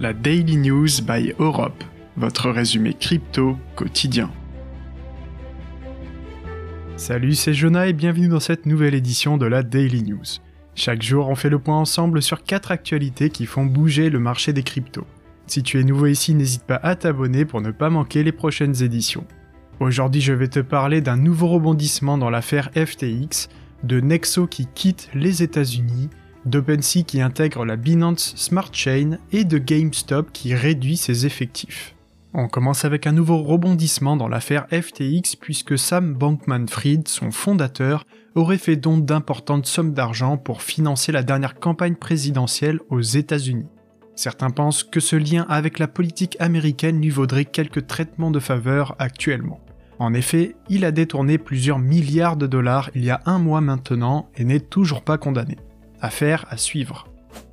la Daily News by Europe, votre résumé crypto quotidien. Salut, c'est Jonah et bienvenue dans cette nouvelle édition de la Daily News. Chaque jour, on fait le point ensemble sur 4 actualités qui font bouger le marché des cryptos. Si tu es nouveau ici, n'hésite pas à t'abonner pour ne pas manquer les prochaines éditions. Aujourd'hui, je vais te parler d'un nouveau rebondissement dans l'affaire FTX, de Nexo qui quitte les États-Unis, d'OpenSea qui intègre la Binance Smart Chain et de GameStop qui réduit ses effectifs. On commence avec un nouveau rebondissement dans l'affaire FTX puisque Sam Bankman-Fried, son fondateur, aurait fait don d'importantes sommes d'argent pour financer la dernière campagne présidentielle aux États-Unis. Certains pensent que ce lien avec la politique américaine lui vaudrait quelques traitements de faveur actuellement. En effet, il a détourné plusieurs milliards de dollars il y a un mois maintenant et n'est toujours pas condamné. Affaire à suivre.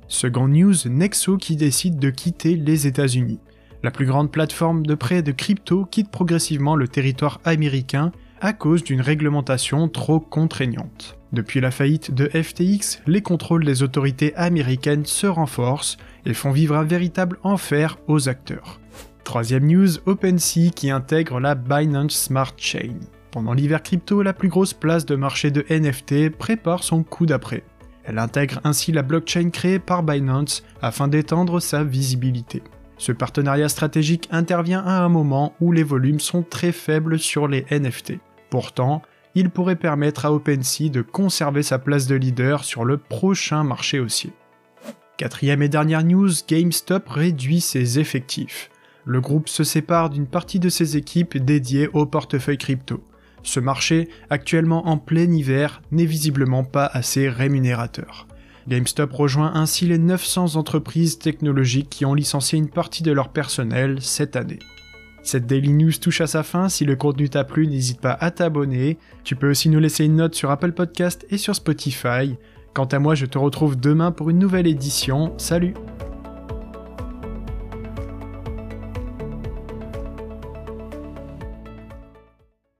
Second news, Nexo qui décide de quitter les États-Unis. La plus grande plateforme de prêt de crypto quitte progressivement le territoire américain à cause d'une réglementation trop contraignante. Depuis la faillite de FTX, les contrôles des autorités américaines se renforcent et font vivre un véritable enfer aux acteurs. Troisième news, OpenSea qui intègre la Binance Smart Chain. Pendant l'hiver crypto, la plus grosse place de marché de NFT prépare son coup d'après. Elle intègre ainsi la blockchain créée par Binance afin d'étendre sa visibilité. Ce partenariat stratégique intervient à un moment où les volumes sont très faibles sur les NFT. Pourtant, il pourrait permettre à OpenSea de conserver sa place de leader sur le prochain marché haussier. Quatrième et dernière news, GameStop réduit ses effectifs. Le groupe se sépare d'une partie de ses équipes dédiées au portefeuille crypto. Ce marché, actuellement en plein hiver, n'est visiblement pas assez rémunérateur. GameStop rejoint ainsi les 900 entreprises technologiques qui ont licencié une partie de leur personnel cette année. Cette Daily News touche à sa fin, si le contenu t'a plu, n'hésite pas à t'abonner. Tu peux aussi nous laisser une note sur Apple Podcast et sur Spotify. Quant à moi, je te retrouve demain pour une nouvelle édition. Salut